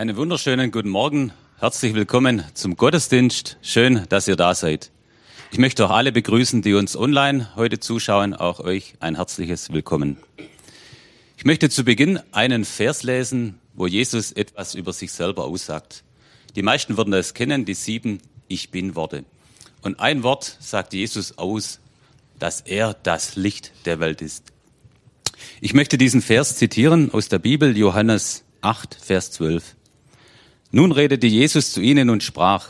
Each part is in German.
Einen wunderschönen guten Morgen. Herzlich willkommen zum Gottesdienst. Schön, dass ihr da seid. Ich möchte auch alle begrüßen, die uns online heute zuschauen. Auch euch ein herzliches Willkommen. Ich möchte zu Beginn einen Vers lesen, wo Jesus etwas über sich selber aussagt. Die meisten würden das kennen, die sieben Ich bin Worte. Und ein Wort sagt Jesus aus, dass er das Licht der Welt ist. Ich möchte diesen Vers zitieren aus der Bibel, Johannes 8, Vers 12. Nun redete Jesus zu ihnen und sprach,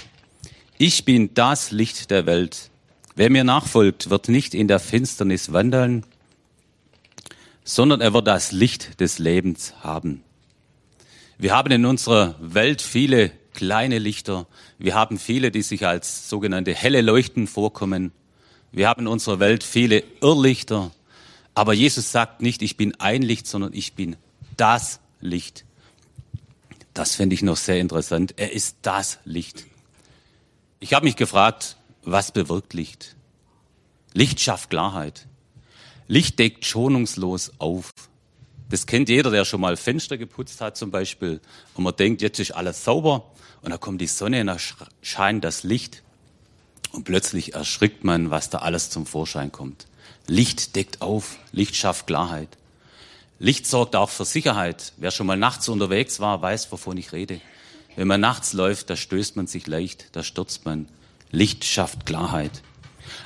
ich bin das Licht der Welt. Wer mir nachfolgt, wird nicht in der Finsternis wandeln, sondern er wird das Licht des Lebens haben. Wir haben in unserer Welt viele kleine Lichter. Wir haben viele, die sich als sogenannte helle Leuchten vorkommen. Wir haben in unserer Welt viele Irrlichter. Aber Jesus sagt nicht, ich bin ein Licht, sondern ich bin das Licht. Das finde ich noch sehr interessant. Er ist das Licht. Ich habe mich gefragt, was bewirkt Licht? Licht schafft Klarheit. Licht deckt schonungslos auf. Das kennt jeder, der schon mal Fenster geputzt hat zum Beispiel. Und man denkt, jetzt ist alles sauber. Und da kommt die Sonne und da scheint das Licht. Und plötzlich erschrickt man, was da alles zum Vorschein kommt. Licht deckt auf, Licht schafft Klarheit. Licht sorgt auch für Sicherheit. Wer schon mal nachts unterwegs war, weiß, wovon ich rede. Wenn man nachts läuft, da stößt man sich leicht, da stürzt man. Licht schafft Klarheit.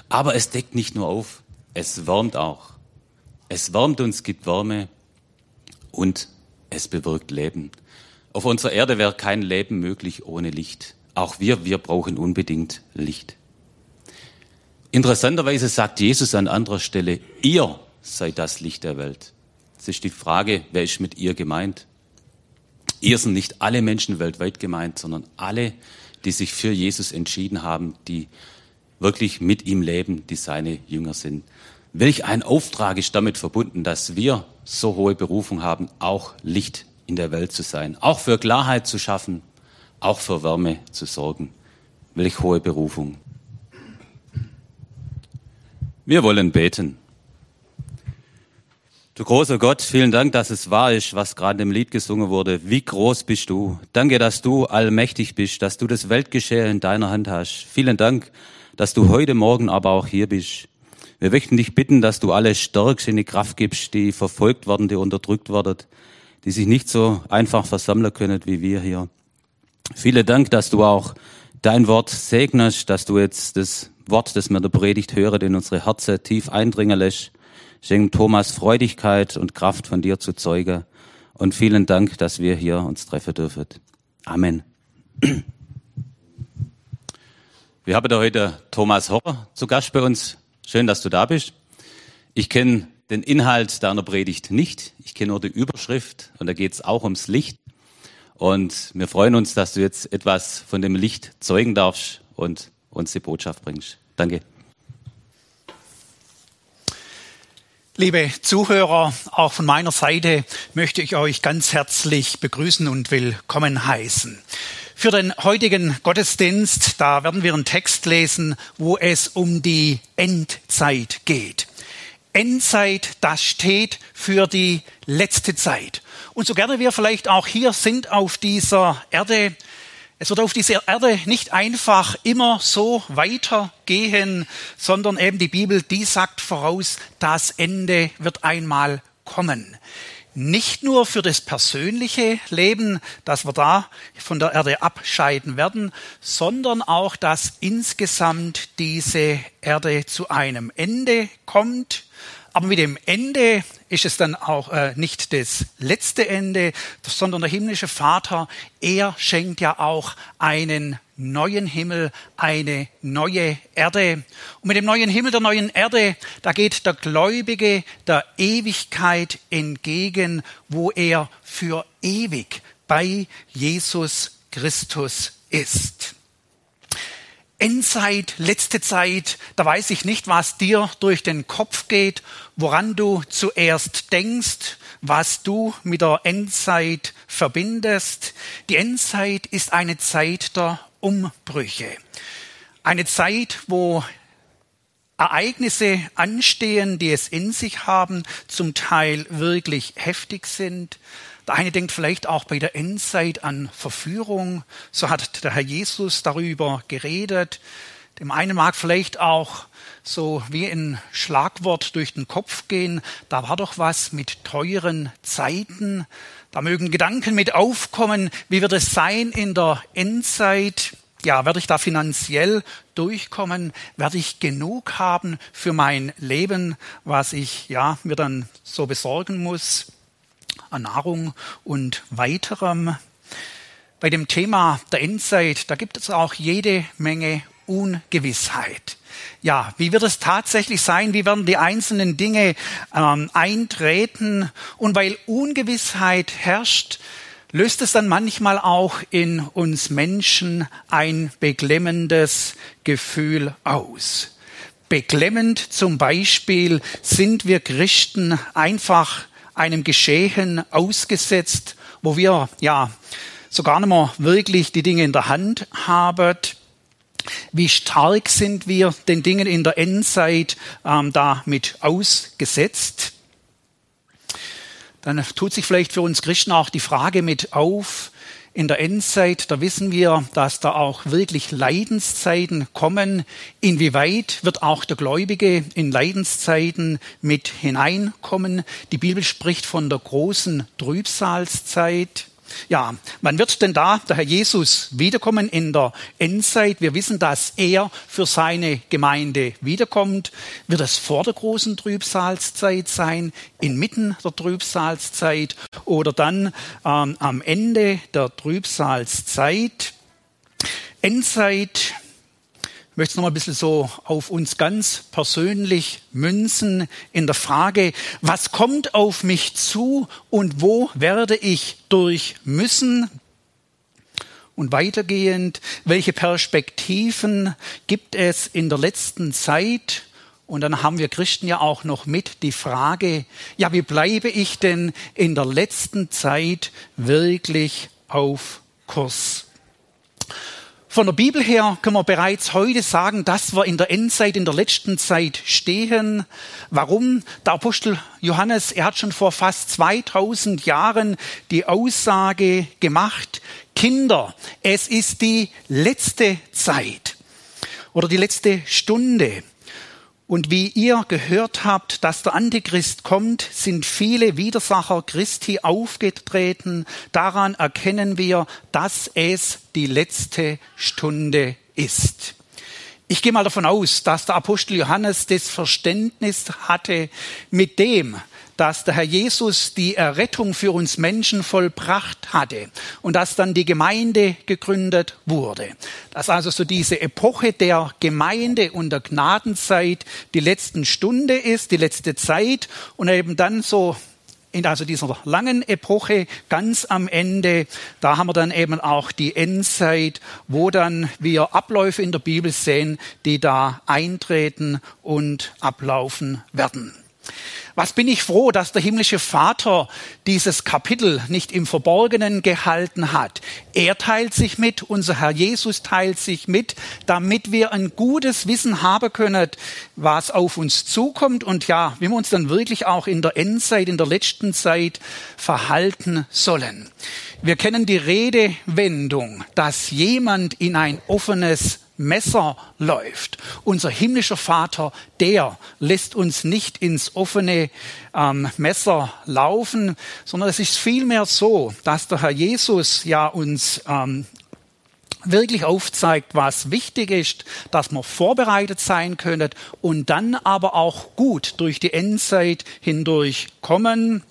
Aber es deckt nicht nur auf, es wärmt auch. Es wärmt uns, gibt Wärme und es bewirkt Leben. Auf unserer Erde wäre kein Leben möglich ohne Licht. Auch wir, wir brauchen unbedingt Licht. Interessanterweise sagt Jesus an anderer Stelle, ihr seid das Licht der Welt. Es ist die Frage, wer ist mit ihr gemeint? Ihr sind nicht alle Menschen weltweit gemeint, sondern alle, die sich für Jesus entschieden haben, die wirklich mit ihm leben, die seine Jünger sind. Welch ein Auftrag ist damit verbunden, dass wir so hohe Berufung haben, auch Licht in der Welt zu sein, auch für Klarheit zu schaffen, auch für Wärme zu sorgen. Welch hohe Berufung. Wir wollen beten. Du großer Gott, vielen Dank, dass es wahr ist, was gerade im Lied gesungen wurde. Wie groß bist du? Danke, dass du allmächtig bist, dass du das Weltgeschehen in deiner Hand hast. Vielen Dank, dass du heute Morgen aber auch hier bist. Wir möchten dich bitten, dass du alle stärkst in die Kraft gibst, die verfolgt werden, die unterdrückt werden, die sich nicht so einfach versammeln können wie wir hier. Vielen Dank, dass du auch dein Wort segnest, dass du jetzt das Wort, das mir der Predigt höre, in unsere Herzen tief eindringen lässt Schenk Thomas Freudigkeit und Kraft von dir zu Zeuge. Und vielen Dank, dass wir hier uns treffen dürfen. Amen. Wir haben da heute Thomas Horrer zu Gast bei uns. Schön, dass du da bist. Ich kenne den Inhalt deiner Predigt nicht. Ich kenne nur die Überschrift und da geht es auch ums Licht. Und wir freuen uns, dass du jetzt etwas von dem Licht zeugen darfst und uns die Botschaft bringst. Danke. Liebe Zuhörer, auch von meiner Seite möchte ich euch ganz herzlich begrüßen und willkommen heißen. Für den heutigen Gottesdienst, da werden wir einen Text lesen, wo es um die Endzeit geht. Endzeit, das steht für die letzte Zeit. Und so gerne wir vielleicht auch hier sind auf dieser Erde, es wird auf dieser Erde nicht einfach immer so weitergehen, sondern eben die Bibel, die sagt voraus, das Ende wird einmal kommen. Nicht nur für das persönliche Leben, dass wir da von der Erde abscheiden werden, sondern auch, dass insgesamt diese Erde zu einem Ende kommt aber mit dem Ende ist es dann auch äh, nicht das letzte Ende, sondern der himmlische Vater, er schenkt ja auch einen neuen Himmel, eine neue Erde. Und mit dem neuen Himmel, der neuen Erde, da geht der Gläubige der Ewigkeit entgegen, wo er für ewig bei Jesus Christus ist. Endzeit, letzte Zeit, da weiß ich nicht, was dir durch den Kopf geht, woran du zuerst denkst, was du mit der Endzeit verbindest. Die Endzeit ist eine Zeit der Umbrüche. Eine Zeit, wo Ereignisse anstehen, die es in sich haben, zum Teil wirklich heftig sind, Der eine denkt vielleicht auch bei der Endzeit an Verführung. So hat der Herr Jesus darüber geredet. Dem einen mag vielleicht auch so wie ein Schlagwort durch den Kopf gehen. Da war doch was mit teuren Zeiten. Da mögen Gedanken mit aufkommen. Wie wird es sein in der Endzeit? Ja, werde ich da finanziell durchkommen? Werde ich genug haben für mein Leben, was ich ja mir dann so besorgen muss? Nahrung und weiterem. Bei dem Thema der Endzeit, da gibt es auch jede Menge Ungewissheit. Ja, wie wird es tatsächlich sein? Wie werden die einzelnen Dinge ähm, eintreten? Und weil Ungewissheit herrscht, löst es dann manchmal auch in uns Menschen ein beklemmendes Gefühl aus. Beklemmend zum Beispiel sind wir Christen einfach einem Geschehen ausgesetzt, wo wir ja sogar nicht mehr wirklich die Dinge in der Hand haben. Wie stark sind wir den Dingen in der Endzeit ähm, damit ausgesetzt? Dann tut sich vielleicht für uns Christen auch die Frage mit auf, in der Endzeit, da wissen wir, dass da auch wirklich Leidenszeiten kommen. Inwieweit wird auch der Gläubige in Leidenszeiten mit hineinkommen? Die Bibel spricht von der großen Trübsalzeit. Ja, wann wird denn da der Herr Jesus wiederkommen in der Endzeit? Wir wissen, dass er für seine Gemeinde wiederkommt. Wird es vor der großen Trübsalzeit sein, inmitten der Trübsalzeit oder dann ähm, am Ende der Trübsalzeit? Endzeit ich möchte es noch mal ein bisschen so auf uns ganz persönlich münzen in der Frage, was kommt auf mich zu und wo werde ich durch müssen? Und weitergehend, welche Perspektiven gibt es in der letzten Zeit? Und dann haben wir Christen ja auch noch mit die Frage, ja, wie bleibe ich denn in der letzten Zeit wirklich auf Kurs? Von der Bibel her können wir bereits heute sagen, dass wir in der Endzeit, in der letzten Zeit stehen. Warum? Der Apostel Johannes, er hat schon vor fast 2000 Jahren die Aussage gemacht, Kinder, es ist die letzte Zeit oder die letzte Stunde. Und wie ihr gehört habt, dass der Antichrist kommt, sind viele Widersacher Christi aufgetreten. Daran erkennen wir, dass es die letzte Stunde ist. Ich gehe mal davon aus, dass der Apostel Johannes das Verständnis hatte mit dem, dass der Herr Jesus die Errettung für uns Menschen vollbracht hatte und dass dann die Gemeinde gegründet wurde. Dass also so diese Epoche der Gemeinde und der Gnadenzeit die letzten Stunde ist, die letzte Zeit und eben dann so in also dieser langen Epoche ganz am Ende, da haben wir dann eben auch die Endzeit, wo dann wir Abläufe in der Bibel sehen, die da eintreten und ablaufen werden. Was bin ich froh, dass der himmlische Vater dieses Kapitel nicht im Verborgenen gehalten hat. Er teilt sich mit, unser Herr Jesus teilt sich mit, damit wir ein gutes Wissen haben können, was auf uns zukommt und ja, wie wir uns dann wirklich auch in der Endzeit, in der letzten Zeit verhalten sollen. Wir kennen die Redewendung, dass jemand in ein offenes Messer läuft. Unser himmlischer Vater, der lässt uns nicht ins offene ähm, Messer laufen, sondern es ist vielmehr so, dass der Herr Jesus ja uns ähm, wirklich aufzeigt, was wichtig ist, dass man vorbereitet sein können und dann aber auch gut durch die Endzeit hindurch kommen.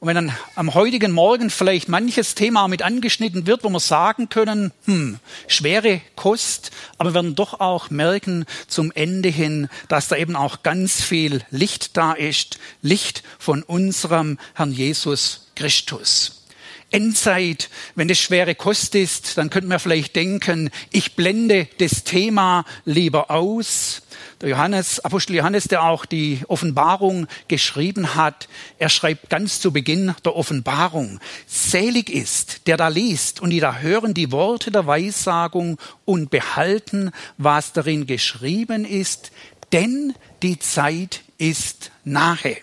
Und wenn dann am heutigen Morgen vielleicht manches Thema mit angeschnitten wird, wo wir sagen können, hm, schwere Kost, aber wir werden doch auch merken zum Ende hin, dass da eben auch ganz viel Licht da ist, Licht von unserem Herrn Jesus Christus. Endzeit, wenn es schwere Kost ist, dann könnten wir vielleicht denken, ich blende das Thema lieber aus. Der Johannes, Apostel Johannes, der auch die Offenbarung geschrieben hat, er schreibt ganz zu Beginn der Offenbarung, selig ist, der da liest und die da hören die Worte der Weissagung und behalten, was darin geschrieben ist, denn die Zeit ist nahe.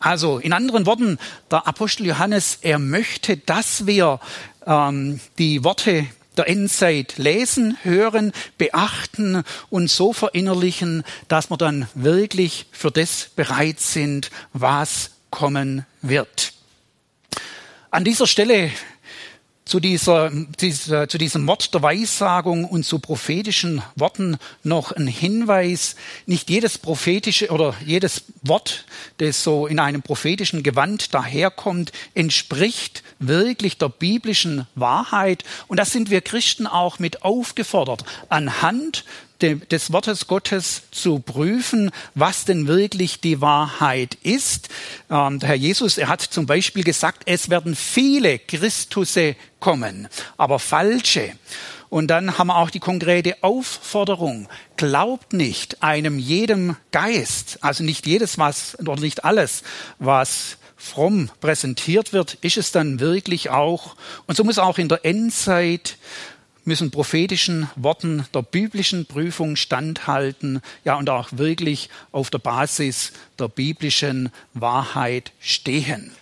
Also in anderen Worten, der Apostel Johannes, er möchte, dass wir ähm, die Worte der Endzeit lesen, hören, beachten und so verinnerlichen, dass wir dann wirklich für das bereit sind, was kommen wird. An dieser Stelle zu, dieser, dieser, zu diesem Wort der Weissagung und zu prophetischen Worten noch ein Hinweis. Nicht jedes prophetische oder jedes Wort, das so in einem prophetischen Gewand daherkommt, entspricht wirklich der biblischen Wahrheit. Und da sind wir Christen auch mit aufgefordert, anhand des Wortes Gottes zu prüfen, was denn wirklich die Wahrheit ist. Ähm, der Herr Jesus, er hat zum Beispiel gesagt, es werden viele Christusse kommen, aber falsche. Und dann haben wir auch die konkrete Aufforderung, glaubt nicht einem jedem Geist, also nicht jedes was oder nicht alles, was fromm präsentiert wird, ist es dann wirklich auch. Und so muss auch in der Endzeit müssen prophetischen Worten der biblischen Prüfung standhalten, ja, und auch wirklich auf der Basis der biblischen Wahrheit stehen.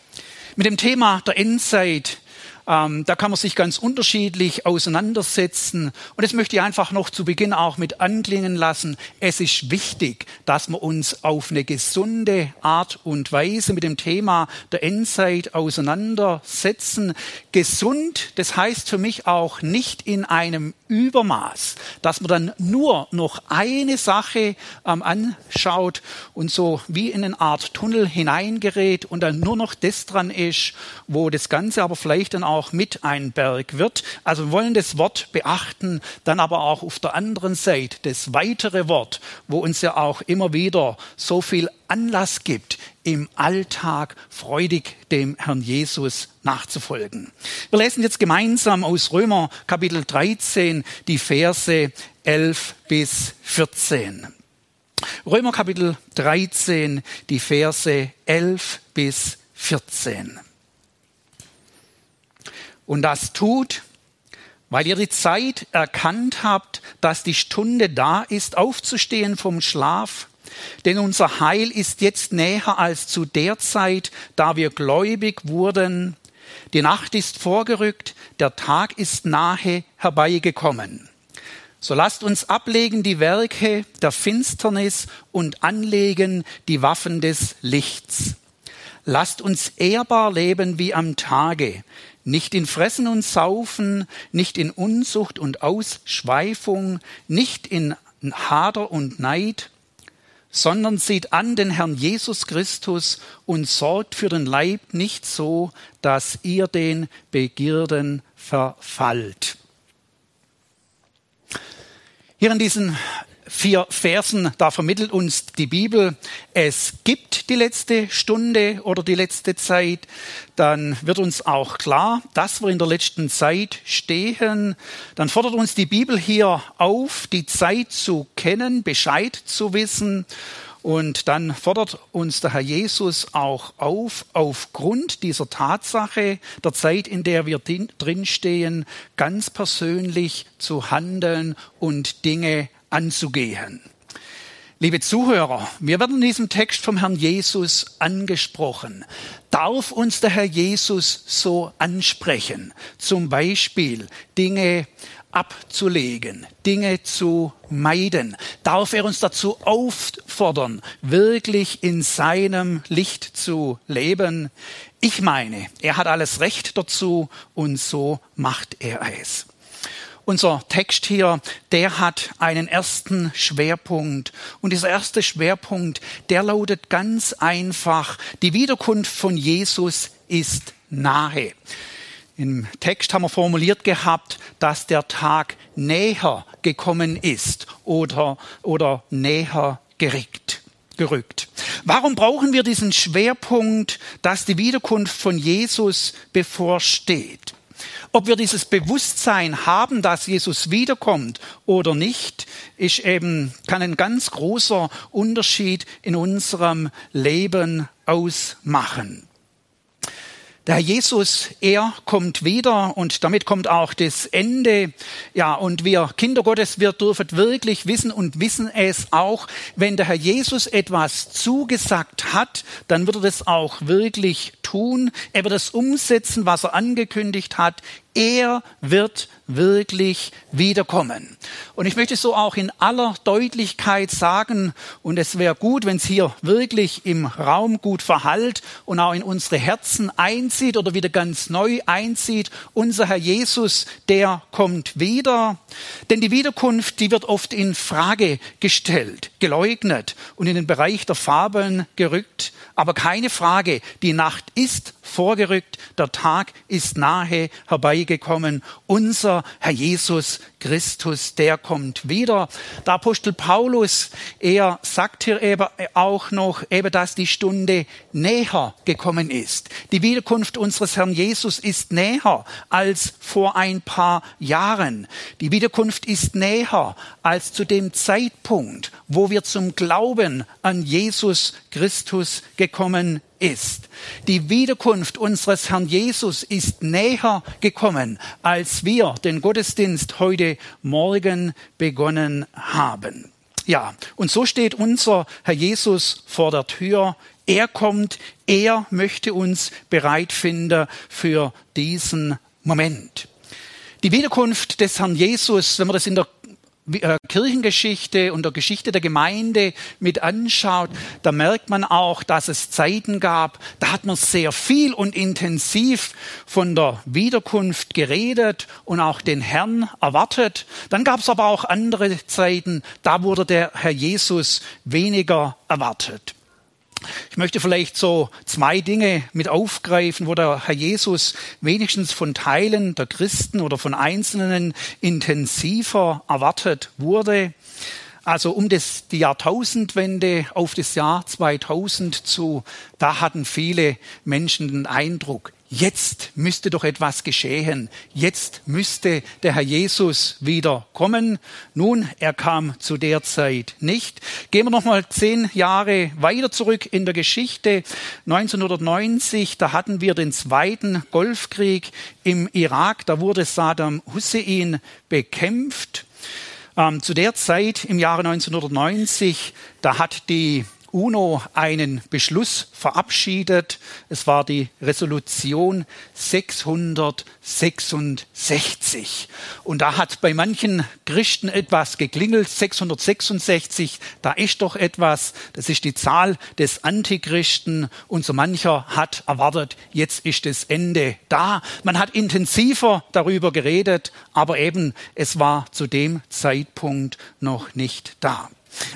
Mit dem Thema der Endzeit ähm, da kann man sich ganz unterschiedlich auseinandersetzen. Und das möchte ich einfach noch zu Beginn auch mit anklingen lassen. Es ist wichtig, dass wir uns auf eine gesunde Art und Weise mit dem Thema der Endzeit auseinandersetzen. Gesund, das heißt für mich auch nicht in einem Übermaß, dass man dann nur noch eine Sache ähm, anschaut und so wie in eine Art Tunnel hineingerät und dann nur noch das dran ist, wo das Ganze aber vielleicht dann auch mit ein Berg wird. Also wir wollen das Wort beachten, dann aber auch auf der anderen Seite das weitere Wort, wo uns ja auch immer wieder so viel Anlass gibt, im Alltag freudig dem Herrn Jesus nachzufolgen. Wir lesen jetzt gemeinsam aus Römer Kapitel 13 die Verse 11 bis 14. Römer Kapitel 13, die Verse 11 bis 14. Und das tut, weil ihr die Zeit erkannt habt, dass die Stunde da ist, aufzustehen vom Schlaf. Denn unser Heil ist jetzt näher als zu der Zeit, da wir gläubig wurden. Die Nacht ist vorgerückt, der Tag ist nahe herbeigekommen. So lasst uns ablegen die Werke der Finsternis und anlegen die Waffen des Lichts. Lasst uns ehrbar leben wie am Tage, nicht in Fressen und Saufen, nicht in Unzucht und Ausschweifung, nicht in Hader und Neid, sondern sieht an den Herrn Jesus Christus und sorgt für den Leib nicht so, dass ihr den Begierden verfallt. Hier in diesen vier Versen, da vermittelt uns die Bibel, es gibt die letzte Stunde oder die letzte Zeit, dann wird uns auch klar, dass wir in der letzten Zeit stehen. Dann fordert uns die Bibel hier auf, die Zeit zu kennen, Bescheid zu wissen. Und dann fordert uns der Herr Jesus auch auf, aufgrund dieser Tatsache der Zeit, in der wir drinstehen, ganz persönlich zu handeln und Dinge anzugehen. Liebe Zuhörer, wir werden in diesem Text vom Herrn Jesus angesprochen. Darf uns der Herr Jesus so ansprechen? Zum Beispiel Dinge abzulegen, Dinge zu meiden? Darf er uns dazu auffordern, wirklich in seinem Licht zu leben? Ich meine, er hat alles Recht dazu und so macht er es. Unser Text hier, der hat einen ersten Schwerpunkt. Und dieser erste Schwerpunkt, der lautet ganz einfach, die Wiederkunft von Jesus ist nahe. Im Text haben wir formuliert gehabt, dass der Tag näher gekommen ist oder, oder näher gerückt, gerückt. Warum brauchen wir diesen Schwerpunkt, dass die Wiederkunft von Jesus bevorsteht? Ob wir dieses Bewusstsein haben, dass Jesus wiederkommt oder nicht, ist eben, kann ein ganz großer Unterschied in unserem Leben ausmachen. Der Herr Jesus, er kommt wieder und damit kommt auch das Ende. Ja, und wir Kinder Gottes, wir dürfen wirklich wissen und wissen es auch, wenn der Herr Jesus etwas zugesagt hat, dann wird er das auch wirklich tun. Er wird es umsetzen, was er angekündigt hat. Er wird wirklich wiederkommen. Und ich möchte so auch in aller Deutlichkeit sagen, und es wäre gut, wenn es hier wirklich im Raum gut verhallt und auch in unsere Herzen einzieht oder wieder ganz neu einzieht, unser Herr Jesus, der kommt wieder. Denn die Wiederkunft, die wird oft in Frage gestellt, geleugnet und in den Bereich der Fabeln gerückt. Aber keine Frage, die Nacht ist vorgerückt, der Tag ist nahe herbeigekommen. Unser Herr Jesus Christus, der kommt wieder. Der Apostel Paulus, er sagt hier eben auch noch, eben, dass die Stunde näher gekommen ist. Die Wiederkunft unseres Herrn Jesus ist näher als vor ein paar Jahren. Die Wiederkunft ist näher als zu dem Zeitpunkt, wo wir zum Glauben an Jesus Christus gekommen ist. Die Wiederkunft unseres Herrn Jesus ist näher gekommen, als wir den Gottesdienst heute Morgen begonnen haben. Ja, und so steht unser Herr Jesus vor der Tür. Er kommt, er möchte uns bereit finden für diesen Moment. Die Wiederkunft des Herrn Jesus, wenn wir das in der Kirchengeschichte und der Geschichte der Gemeinde mit anschaut, da merkt man auch, dass es Zeiten gab, da hat man sehr viel und intensiv von der Wiederkunft geredet und auch den Herrn erwartet. Dann gab es aber auch andere Zeiten, da wurde der Herr Jesus weniger erwartet. Ich möchte vielleicht so zwei Dinge mit aufgreifen, wo der Herr Jesus wenigstens von Teilen der Christen oder von Einzelnen intensiver erwartet wurde. Also um das, die Jahrtausendwende auf das Jahr 2000 zu, da hatten viele Menschen den Eindruck, jetzt müsste doch etwas geschehen. Jetzt müsste der Herr Jesus wieder kommen. Nun, er kam zu der Zeit nicht. Gehen wir noch mal zehn Jahre weiter zurück in der Geschichte. 1990, da hatten wir den zweiten Golfkrieg im Irak. Da wurde Saddam Hussein bekämpft. Ähm, zu der Zeit im Jahre 1990, da hat die UNO einen Beschluss verabschiedet. Es war die Resolution 666. Und da hat bei manchen Christen etwas geklingelt. 666, da ist doch etwas. Das ist die Zahl des Antichristen. Und so mancher hat erwartet, jetzt ist das Ende da. Man hat intensiver darüber geredet, aber eben es war zu dem Zeitpunkt noch nicht da.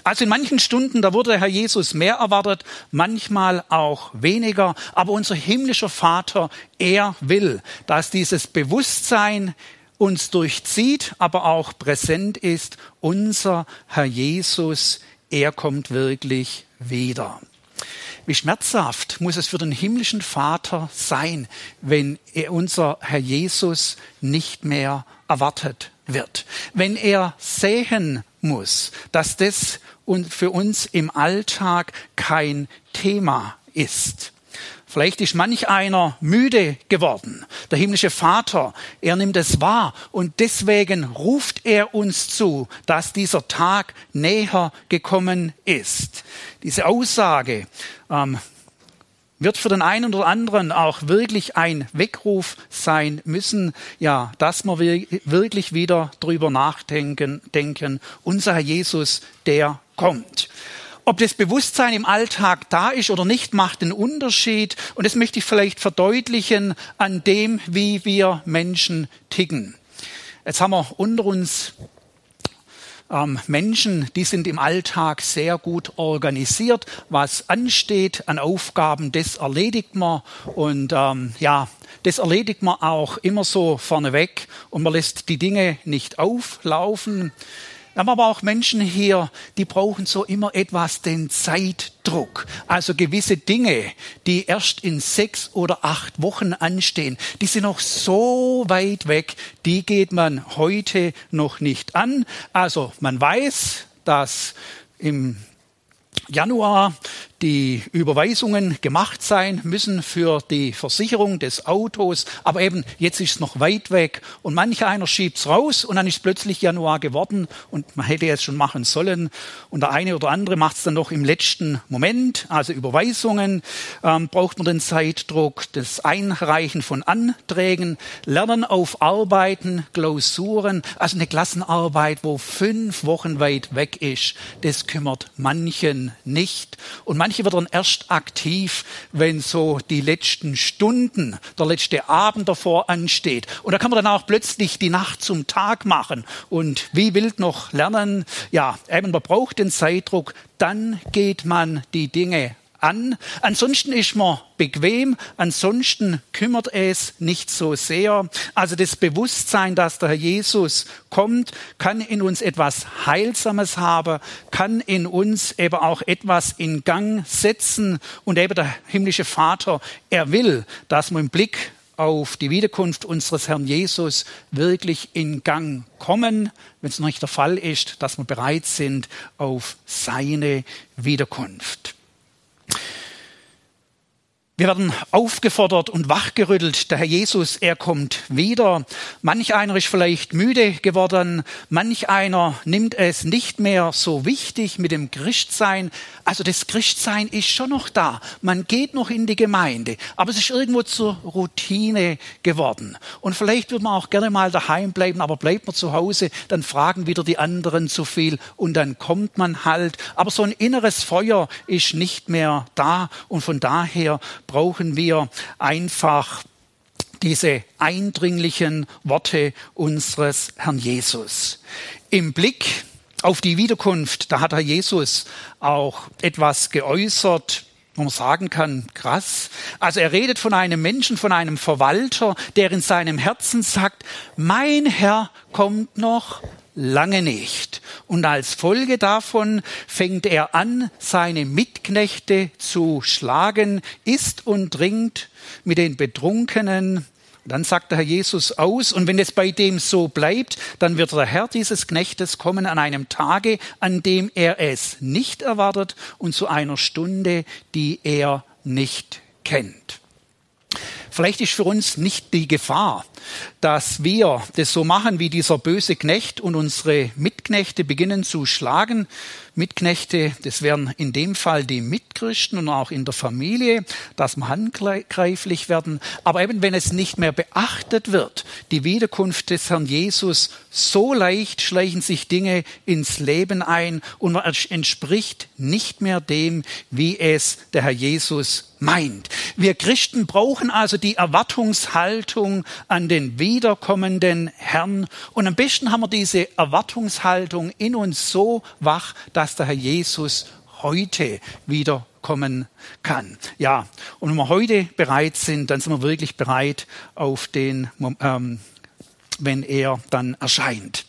Also in manchen Stunden, da wurde Herr Jesus mehr erwartet, manchmal auch weniger. Aber unser himmlischer Vater, er will, dass dieses Bewusstsein uns durchzieht, aber auch präsent ist. Unser Herr Jesus, er kommt wirklich wieder. Wie schmerzhaft muss es für den himmlischen Vater sein, wenn er unser Herr Jesus nicht mehr erwartet wird. Wenn er sehen muss, dass das für uns im Alltag kein Thema ist. Vielleicht ist manch einer müde geworden. Der himmlische Vater, er nimmt es wahr und deswegen ruft er uns zu, dass dieser Tag näher gekommen ist. Diese Aussage, ähm, wird für den einen oder anderen auch wirklich ein Weckruf sein müssen, ja, dass wir wirklich wieder drüber nachdenken, denken, unser Jesus, der kommt. Ob das Bewusstsein im Alltag da ist oder nicht, macht den Unterschied. Und das möchte ich vielleicht verdeutlichen an dem, wie wir Menschen ticken. Jetzt haben wir unter uns ähm, Menschen, die sind im Alltag sehr gut organisiert. Was ansteht an Aufgaben, das erledigt man. Und ähm, ja, das erledigt man auch immer so vorneweg. Und man lässt die Dinge nicht auflaufen. Wir haben aber auch Menschen hier, die brauchen so immer etwas den Zeitdruck. Also gewisse Dinge, die erst in sechs oder acht Wochen anstehen, die sind noch so weit weg, die geht man heute noch nicht an. Also man weiß, dass im Januar die Überweisungen gemacht sein müssen für die Versicherung des Autos. Aber eben, jetzt ist es noch weit weg. Und manch einer schiebt es raus und dann ist plötzlich Januar geworden und man hätte es schon machen sollen. Und der eine oder andere macht es dann noch im letzten Moment. Also Überweisungen ähm, braucht man den Zeitdruck, das Einreichen von Anträgen, Lernen auf Arbeiten, Klausuren, also eine Klassenarbeit, wo fünf Wochen weit weg ist. Das kümmert manchen nicht. Und manche wird dann erst aktiv, wenn so die letzten Stunden, der letzte Abend davor ansteht. Und da kann man dann auch plötzlich die Nacht zum Tag machen und wie wild noch lernen. Ja, eben, man braucht den Zeitdruck, dann geht man die Dinge an. Ansonsten ist man bequem, ansonsten kümmert es nicht so sehr. Also das Bewusstsein, dass der Herr Jesus kommt, kann in uns etwas Heilsames haben, kann in uns eben auch etwas in Gang setzen. Und eben der himmlische Vater, er will, dass wir im Blick auf die Wiederkunft unseres Herrn Jesus wirklich in Gang kommen, wenn es noch nicht der Fall ist, dass wir bereit sind auf seine Wiederkunft. Wir werden aufgefordert und wachgerüttelt. Der Herr Jesus, er kommt wieder. Manch einer ist vielleicht müde geworden. Manch einer nimmt es nicht mehr so wichtig mit dem Christsein. Also das Christsein ist schon noch da. Man geht noch in die Gemeinde. Aber es ist irgendwo zur Routine geworden. Und vielleicht wird man auch gerne mal daheim bleiben. Aber bleibt man zu Hause, dann fragen wieder die anderen zu viel. Und dann kommt man halt. Aber so ein inneres Feuer ist nicht mehr da. Und von daher brauchen wir einfach diese eindringlichen Worte unseres Herrn Jesus. Im Blick auf die Wiederkunft, da hat Herr Jesus auch etwas geäußert, wo man sagen kann, krass. Also er redet von einem Menschen, von einem Verwalter, der in seinem Herzen sagt, mein Herr kommt noch lange nicht. Und als Folge davon fängt er an, seine Mitknechte zu schlagen, isst und trinkt mit den Betrunkenen. dann sagt der Herr Jesus aus, und wenn es bei dem so bleibt, dann wird der Herr dieses Knechtes kommen an einem Tage, an dem er es nicht erwartet und zu einer Stunde, die er nicht kennt. Vielleicht ist für uns nicht die Gefahr, dass wir das so machen wie dieser böse Knecht und unsere Mitknechte beginnen zu schlagen. Mitknechte, das wären in dem Fall die Mitchristen und auch in der Familie, dass wir handgreiflich werden. Aber eben wenn es nicht mehr beachtet wird, die Wiederkunft des Herrn Jesus, so leicht schleichen sich Dinge ins Leben ein und man entspricht nicht mehr dem, wie es der Herr Jesus meint. Wir Christen brauchen also die Erwartungshaltung an den wiederkommenden Herrn. Und am besten haben wir diese Erwartungshaltung in uns so wach, dass der Herr Jesus heute wiederkommen kann. Ja, und wenn wir heute bereit sind, dann sind wir wirklich bereit auf den, ähm, wenn er dann erscheint.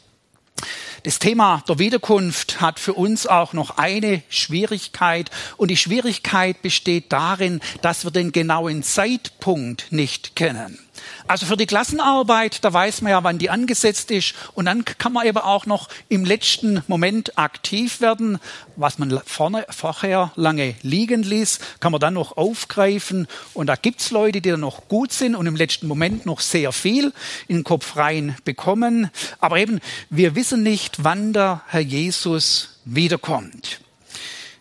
Das Thema der Wiederkunft hat für uns auch noch eine Schwierigkeit und die Schwierigkeit besteht darin, dass wir den genauen Zeitpunkt nicht kennen. Also für die Klassenarbeit, da weiß man ja, wann die angesetzt ist. Und dann kann man eben auch noch im letzten Moment aktiv werden. Was man vorne, vorher lange liegen ließ, kann man dann noch aufgreifen. Und da gibt's Leute, die dann noch gut sind und im letzten Moment noch sehr viel in den Kopf rein bekommen. Aber eben, wir wissen nicht, wann der Herr Jesus wiederkommt.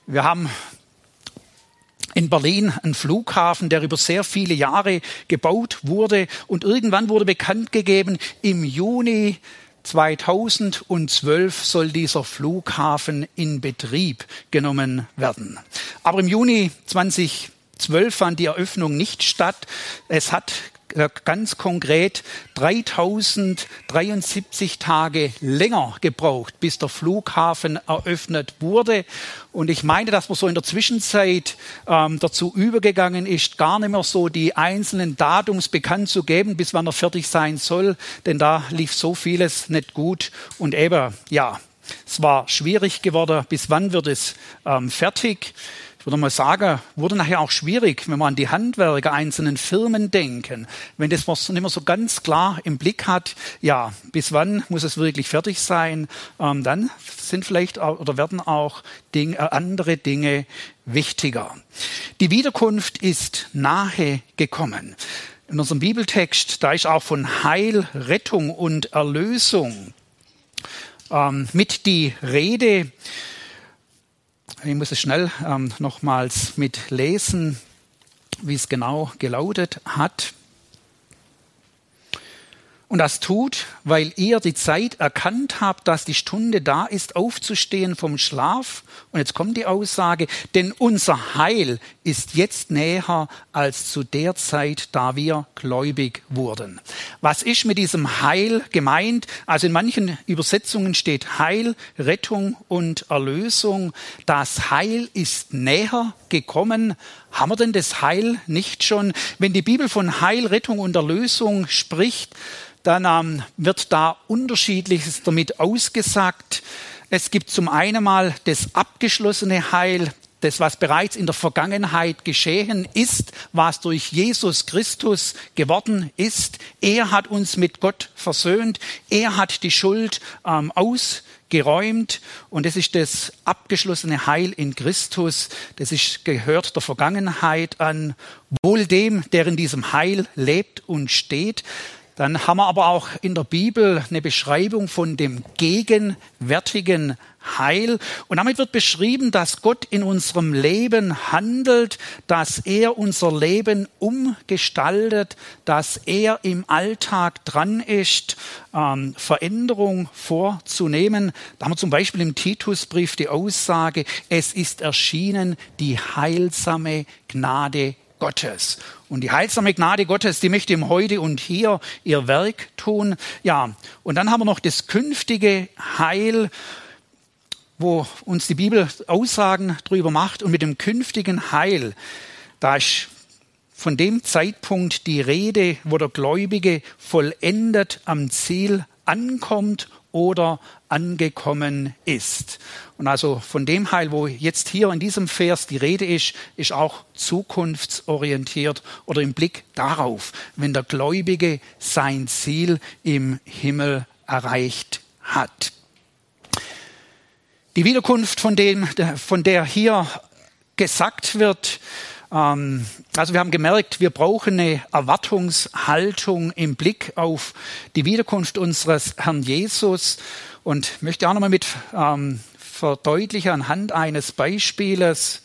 Wir haben in Berlin ein Flughafen, der über sehr viele Jahre gebaut wurde. Und irgendwann wurde bekannt gegeben, im Juni 2012 soll dieser Flughafen in Betrieb genommen werden. Aber im Juni 2012 fand die Eröffnung nicht statt. Es hat äh, ganz konkret 3073 Tage länger gebraucht, bis der Flughafen eröffnet wurde. Und ich meine, dass man so in der Zwischenzeit ähm, dazu übergegangen ist, gar nicht mehr so die einzelnen Datums bekannt zu geben, bis wann er fertig sein soll, denn da lief so vieles nicht gut. Und eben, ja, es war schwierig geworden, bis wann wird es ähm, fertig ich würde mal sagen, wurde nachher auch schwierig, wenn man an die Handwerker einzelnen Firmen denken. Wenn das was nicht mehr so ganz klar im Blick hat, ja, bis wann muss es wirklich fertig sein, ähm, dann sind vielleicht oder werden auch Ding, äh, andere Dinge wichtiger. Die Wiederkunft ist nahe gekommen. In unserem Bibeltext, da ist auch von Heil, Rettung und Erlösung ähm, mit die Rede. Ich muss es schnell ähm, nochmals mit lesen, wie es genau gelautet hat. Und das tut, weil ihr die Zeit erkannt habt, dass die Stunde da ist, aufzustehen vom Schlaf. Und jetzt kommt die Aussage, denn unser Heil ist jetzt näher als zu der Zeit, da wir gläubig wurden. Was ist mit diesem Heil gemeint? Also in manchen Übersetzungen steht Heil, Rettung und Erlösung. Das Heil ist näher gekommen. Haben wir denn das Heil nicht schon? Wenn die Bibel von Heil, Rettung und Erlösung spricht, dann ähm, wird da unterschiedliches damit ausgesagt. Es gibt zum einen mal das abgeschlossene Heil, das, was bereits in der Vergangenheit geschehen ist, was durch Jesus Christus geworden ist. Er hat uns mit Gott versöhnt. Er hat die Schuld ähm, ausgeräumt. Und das ist das abgeschlossene Heil in Christus. Das ist, gehört der Vergangenheit an. Wohl dem, der in diesem Heil lebt und steht. Dann haben wir aber auch in der Bibel eine Beschreibung von dem gegenwärtigen Heil. Und damit wird beschrieben, dass Gott in unserem Leben handelt, dass er unser Leben umgestaltet, dass er im Alltag dran ist, ähm, Veränderung vorzunehmen. Da haben wir zum Beispiel im Titusbrief die Aussage, es ist erschienen die heilsame Gnade Gottes. Und die heilsame Gnade Gottes, die möchte im Heute und Hier ihr Werk tun. Ja, und dann haben wir noch das künftige Heil, wo uns die Bibel Aussagen darüber macht. Und mit dem künftigen Heil, da ist von dem Zeitpunkt die Rede, wo der Gläubige vollendet am Ziel ankommt oder angekommen ist. Und also von dem Heil, wo jetzt hier in diesem Vers die Rede ist, ist auch zukunftsorientiert oder im Blick darauf, wenn der Gläubige sein Ziel im Himmel erreicht hat. Die Wiederkunft, von, dem, von der hier gesagt wird, also wir haben gemerkt, wir brauchen eine Erwartungshaltung im Blick auf die Wiederkunft unseres Herrn Jesus und möchte auch nochmal mit ähm, verdeutlichen anhand eines Beispieles.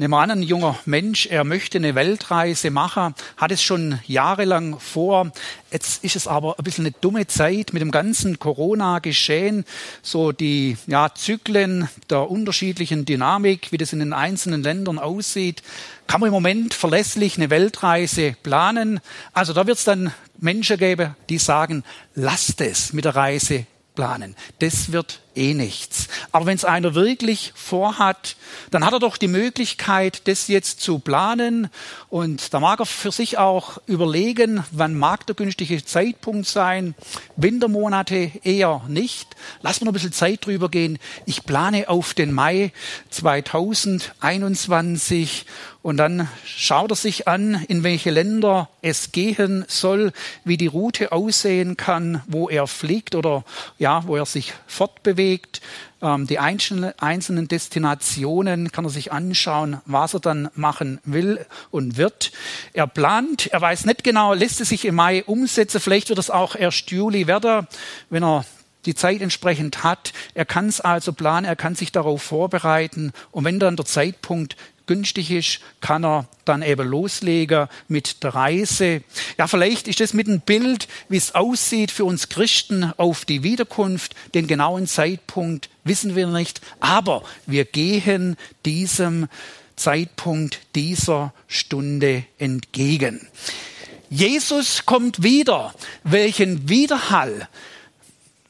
Nehmen wir an, ein junger Mensch, er möchte eine Weltreise machen, hat es schon jahrelang vor. Jetzt ist es aber ein bisschen eine dumme Zeit mit dem ganzen Corona-Geschehen, so die ja, Zyklen der unterschiedlichen Dynamik, wie das in den einzelnen Ländern aussieht. Kann man im Moment verlässlich eine Weltreise planen? Also da wird es dann Menschen geben, die sagen, lasst es mit der Reise planen. Das wird eh nichts. Aber wenn es einer wirklich vorhat, dann hat er doch die Möglichkeit, das jetzt zu planen. Und da mag er für sich auch überlegen, wann mag der günstige Zeitpunkt sein. Wintermonate eher nicht. Lass mir noch ein bisschen Zeit drüber gehen. Ich plane auf den Mai 2021 und dann schaut er sich an, in welche Länder es gehen soll, wie die Route aussehen kann, wo er fliegt oder ja, wo er sich fortbewegt bewegt. Ähm, die einzelnen Destinationen kann er sich anschauen, was er dann machen will und wird. Er plant, er weiß nicht genau, lässt es sich im Mai umsetzen. Vielleicht wird es auch erst Juli werden, wenn er die Zeit entsprechend hat. Er kann es also planen, er kann sich darauf vorbereiten. Und wenn dann der Zeitpunkt günstig ist, kann er dann eben loslegen mit der Reise. Ja, vielleicht ist das mit einem Bild, wie es aussieht für uns Christen auf die Wiederkunft. Den genauen Zeitpunkt wissen wir nicht, aber wir gehen diesem Zeitpunkt dieser Stunde entgegen. Jesus kommt wieder. Welchen Widerhall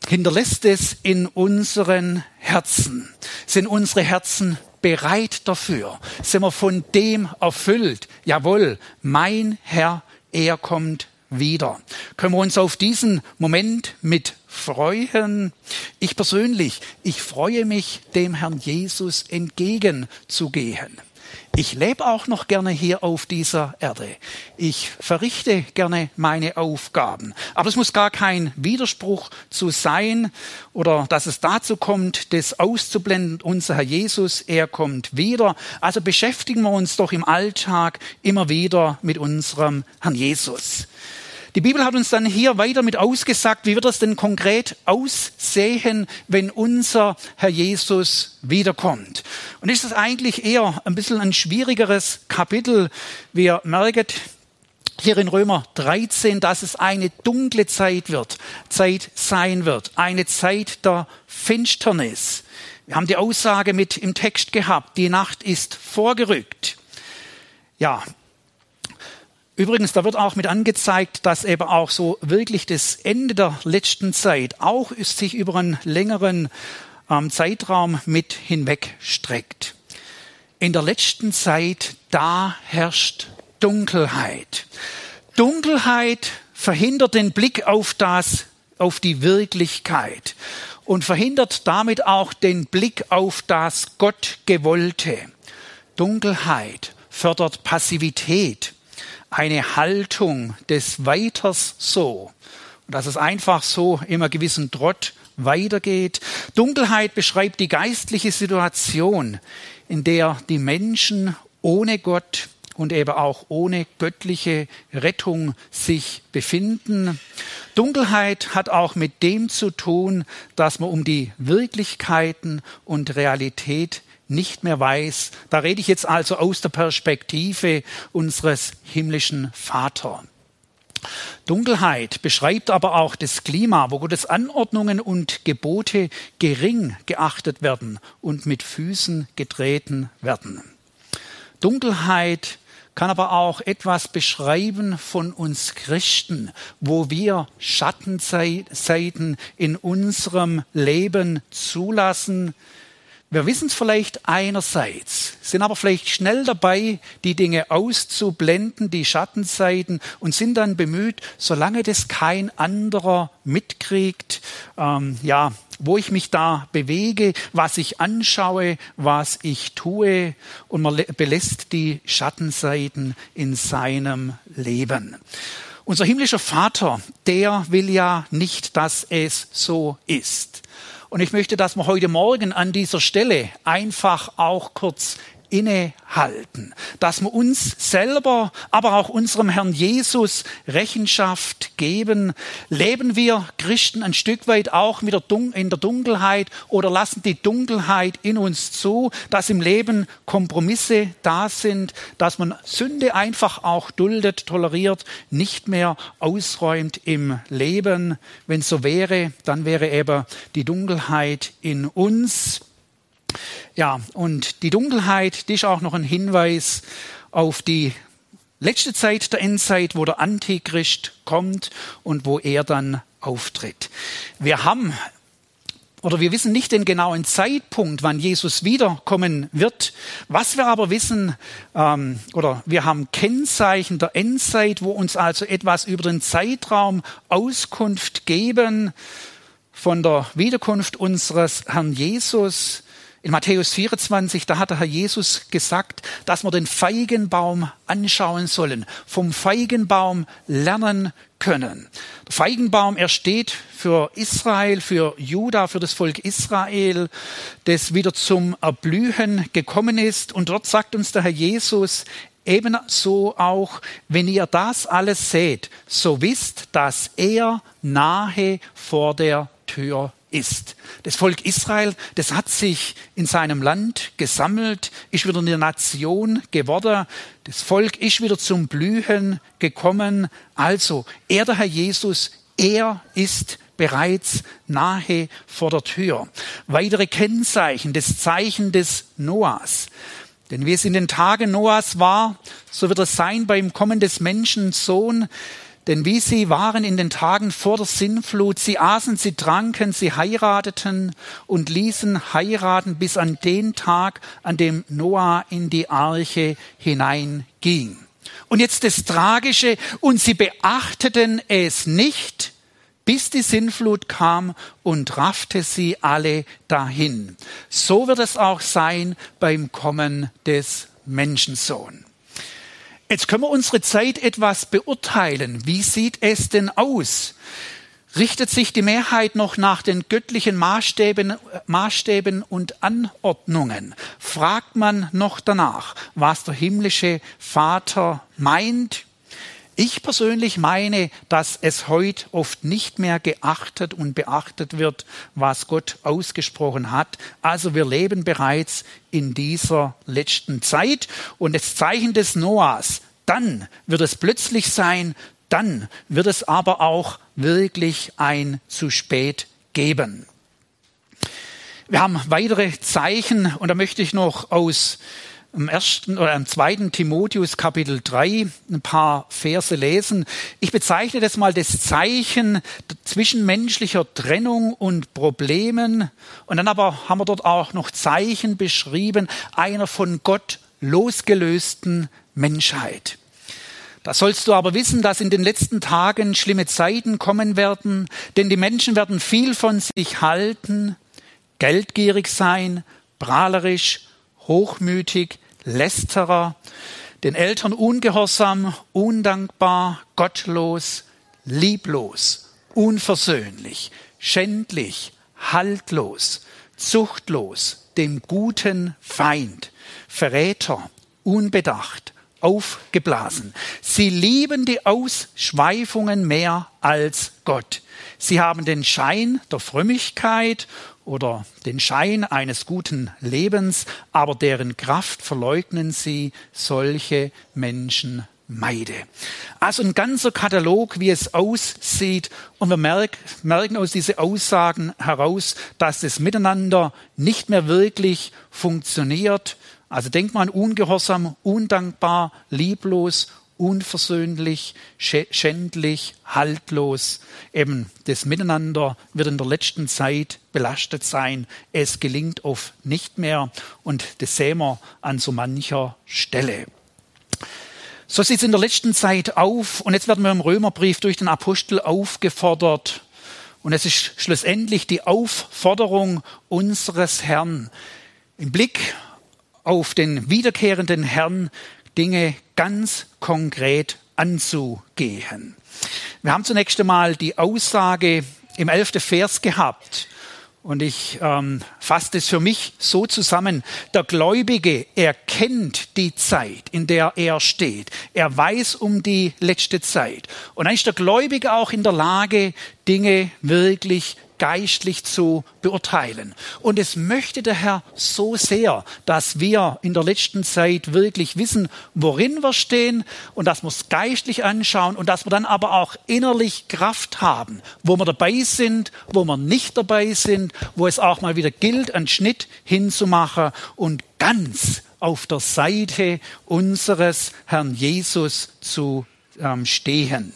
hinterlässt es in unseren Herzen? Sind unsere Herzen bereit dafür? Sind wir von dem erfüllt? Jawohl, mein Herr, er kommt wieder. Können wir uns auf diesen Moment mit freuen? Ich persönlich, ich freue mich, dem Herrn Jesus entgegenzugehen. Ich lebe auch noch gerne hier auf dieser Erde. Ich verrichte gerne meine Aufgaben. Aber es muss gar kein Widerspruch zu sein oder dass es dazu kommt, das auszublenden. Unser Herr Jesus, er kommt wieder. Also beschäftigen wir uns doch im Alltag immer wieder mit unserem Herrn Jesus. Die Bibel hat uns dann hier weiter mit ausgesagt, wie wird das denn konkret aussehen, wenn unser Herr Jesus wiederkommt. Und ist es eigentlich eher ein bisschen ein schwierigeres Kapitel. Wir merken, hier in Römer 13, dass es eine dunkle Zeit wird, Zeit sein wird, eine Zeit der Finsternis. Wir haben die Aussage mit im Text gehabt, die Nacht ist vorgerückt. Ja, Übrigens, da wird auch mit angezeigt, dass eben auch so wirklich das Ende der letzten Zeit auch sich über einen längeren ähm, Zeitraum mit hinwegstreckt. In der letzten Zeit, da herrscht Dunkelheit. Dunkelheit verhindert den Blick auf das, auf die Wirklichkeit und verhindert damit auch den Blick auf das Gottgewollte. Dunkelheit fördert Passivität eine Haltung des Weiters so. Dass es einfach so immer gewissen Trott weitergeht. Dunkelheit beschreibt die geistliche Situation, in der die Menschen ohne Gott und eben auch ohne göttliche Rettung sich befinden. Dunkelheit hat auch mit dem zu tun, dass man um die Wirklichkeiten und Realität nicht mehr weiß. Da rede ich jetzt also aus der Perspektive unseres himmlischen Vater. Dunkelheit beschreibt aber auch das Klima, wo Gottes Anordnungen und Gebote gering geachtet werden und mit Füßen getreten werden. Dunkelheit kann aber auch etwas beschreiben von uns Christen, wo wir Schattenseiten in unserem Leben zulassen, wir wissen es vielleicht einerseits, sind aber vielleicht schnell dabei, die Dinge auszublenden, die Schattenseiten, und sind dann bemüht, solange das kein anderer mitkriegt, ähm, ja, wo ich mich da bewege, was ich anschaue, was ich tue, und man belässt die Schattenseiten in seinem Leben. Unser himmlischer Vater, der will ja nicht, dass es so ist. Und ich möchte, dass wir heute Morgen an dieser Stelle einfach auch kurz innehalten, dass wir uns selber, aber auch unserem Herrn Jesus Rechenschaft geben. Leben wir Christen ein Stück weit auch mit der in der Dunkelheit oder lassen die Dunkelheit in uns zu, dass im Leben Kompromisse da sind, dass man Sünde einfach auch duldet, toleriert, nicht mehr ausräumt im Leben. Wenn so wäre, dann wäre eben die Dunkelheit in uns. Ja, und die Dunkelheit, die ist auch noch ein Hinweis auf die letzte Zeit der Endzeit, wo der Antichrist kommt und wo er dann auftritt. Wir haben oder wir wissen nicht den genauen Zeitpunkt, wann Jesus wiederkommen wird. Was wir aber wissen, ähm, oder wir haben Kennzeichen der Endzeit, wo uns also etwas über den Zeitraum Auskunft geben von der Wiederkunft unseres Herrn Jesus. In Matthäus 24, da hat der Herr Jesus gesagt, dass wir den Feigenbaum anschauen sollen, vom Feigenbaum lernen können. Der Feigenbaum, er steht für Israel, für Juda, für das Volk Israel, das wieder zum Erblühen gekommen ist. Und dort sagt uns der Herr Jesus, ebenso auch, wenn ihr das alles seht, so wisst, dass er nahe vor der Tür ist. Das Volk Israel, das hat sich in seinem Land gesammelt, ist wieder eine Nation geworden. Das Volk ist wieder zum Blühen gekommen. Also, er, der Herr Jesus, er ist bereits nahe vor der Tür. Weitere Kennzeichen, das Zeichen des Noahs. Denn wie es in den Tagen Noahs war, so wird es sein beim Kommen des Menschensohn. Denn wie sie waren in den Tagen vor der Sinnflut, sie aßen, sie tranken, sie heirateten und ließen heiraten bis an den Tag, an dem Noah in die Arche hineinging. Und jetzt das Tragische, und sie beachteten es nicht, bis die Sinnflut kam und raffte sie alle dahin. So wird es auch sein beim Kommen des Menschensohn. Jetzt können wir unsere Zeit etwas beurteilen. Wie sieht es denn aus? Richtet sich die Mehrheit noch nach den göttlichen Maßstäben, Maßstäben und Anordnungen? Fragt man noch danach, was der himmlische Vater meint? Ich persönlich meine, dass es heute oft nicht mehr geachtet und beachtet wird, was Gott ausgesprochen hat. Also wir leben bereits in dieser letzten Zeit und das Zeichen des Noahs, dann wird es plötzlich sein, dann wird es aber auch wirklich ein zu spät geben. Wir haben weitere Zeichen und da möchte ich noch aus im ersten oder im zweiten Timotheus Kapitel 3 ein paar Verse lesen. Ich bezeichne das mal das Zeichen zwischenmenschlicher Trennung und Problemen. Und dann aber haben wir dort auch noch Zeichen beschrieben einer von Gott losgelösten Menschheit. Da sollst du aber wissen, dass in den letzten Tagen schlimme Zeiten kommen werden, denn die Menschen werden viel von sich halten, geldgierig sein, prahlerisch, hochmütig, lästerer, den Eltern ungehorsam, undankbar, gottlos, lieblos, unversöhnlich, schändlich, haltlos, zuchtlos, dem guten Feind, Verräter, unbedacht, aufgeblasen. Sie lieben die Ausschweifungen mehr als Gott. Sie haben den Schein der Frömmigkeit oder den Schein eines guten Lebens, aber deren Kraft verleugnen sie, solche Menschen meide. Also ein ganzer Katalog, wie es aussieht. Und wir merken aus diesen Aussagen heraus, dass das Miteinander nicht mehr wirklich funktioniert also denkt man ungehorsam, undankbar, lieblos, unversöhnlich, schändlich, haltlos. Eben das Miteinander wird in der letzten Zeit belastet sein. Es gelingt oft nicht mehr und das sehen wir an so mancher Stelle. So sieht es in der letzten Zeit auf und jetzt werden wir im Römerbrief durch den Apostel aufgefordert. Und es ist schlussendlich die Aufforderung unseres Herrn im Blick auf den wiederkehrenden Herrn Dinge ganz konkret anzugehen. Wir haben zunächst einmal die Aussage im elften Vers gehabt. Und ich ähm, fasse es für mich so zusammen. Der Gläubige erkennt die Zeit, in der er steht. Er weiß um die letzte Zeit. Und dann ist der Gläubige auch in der Lage, Dinge wirklich geistlich zu beurteilen. Und es möchte der Herr so sehr, dass wir in der letzten Zeit wirklich wissen, worin wir stehen und dass wir es geistlich anschauen und dass wir dann aber auch innerlich Kraft haben, wo wir dabei sind, wo wir nicht dabei sind, wo es auch mal wieder gilt, einen Schnitt hinzumachen und ganz auf der Seite unseres Herrn Jesus zu ähm, stehen.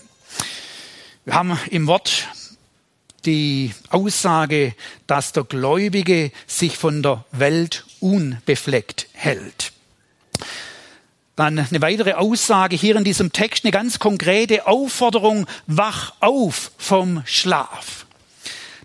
Wir haben im Wort die Aussage, dass der Gläubige sich von der Welt unbefleckt hält. Dann eine weitere Aussage hier in diesem Text, eine ganz konkrete Aufforderung, wach auf vom Schlaf.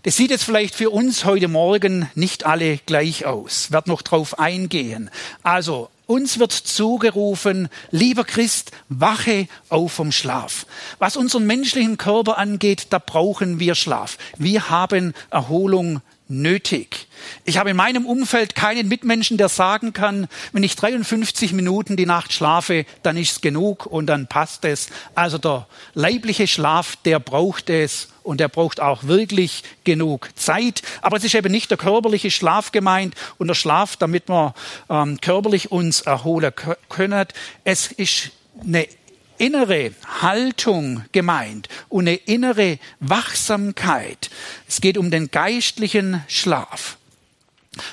Das sieht jetzt vielleicht für uns heute Morgen nicht alle gleich aus. Werd noch drauf eingehen. Also uns wird zugerufen, lieber Christ, wache auf vom Schlaf. Was unseren menschlichen Körper angeht, da brauchen wir Schlaf. Wir haben Erholung nötig. Ich habe in meinem Umfeld keinen Mitmenschen, der sagen kann, wenn ich 53 Minuten die Nacht schlafe, dann ist es genug und dann passt es. Also der leibliche Schlaf, der braucht es und der braucht auch wirklich genug Zeit. Aber es ist eben nicht der körperliche Schlaf gemeint und der Schlaf, damit wir ähm, körperlich uns erholen können. Es ist eine innere Haltung gemeint und eine innere Wachsamkeit. Es geht um den geistlichen Schlaf.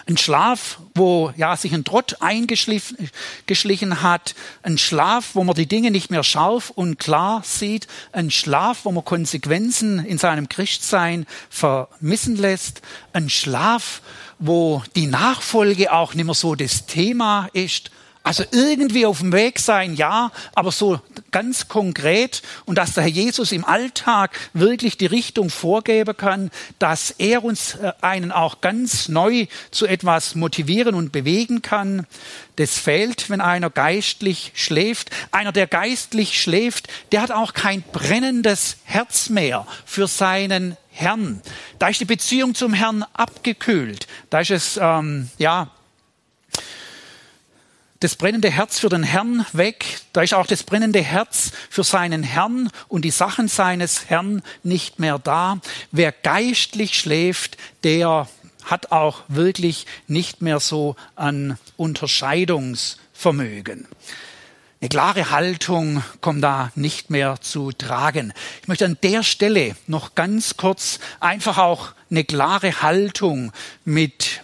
Ein Schlaf, wo ja sich ein Trott eingeschlichen hat, ein Schlaf, wo man die Dinge nicht mehr scharf und klar sieht, ein Schlaf, wo man Konsequenzen in seinem Christsein vermissen lässt, ein Schlaf, wo die Nachfolge auch nicht mehr so das Thema ist, Also irgendwie auf dem Weg sein, ja, aber so ganz konkret und dass der Herr Jesus im Alltag wirklich die Richtung vorgeben kann, dass er uns äh, einen auch ganz neu zu etwas motivieren und bewegen kann. Das fehlt, wenn einer geistlich schläft. Einer, der geistlich schläft, der hat auch kein brennendes Herz mehr für seinen Herrn. Da ist die Beziehung zum Herrn abgekühlt. Da ist es, ähm, ja, das brennende Herz für den Herrn weg. Da ist auch das brennende Herz für seinen Herrn und die Sachen seines Herrn nicht mehr da. Wer geistlich schläft, der hat auch wirklich nicht mehr so an Unterscheidungsvermögen. Eine klare Haltung kommt da nicht mehr zu tragen. Ich möchte an der Stelle noch ganz kurz einfach auch eine klare Haltung mit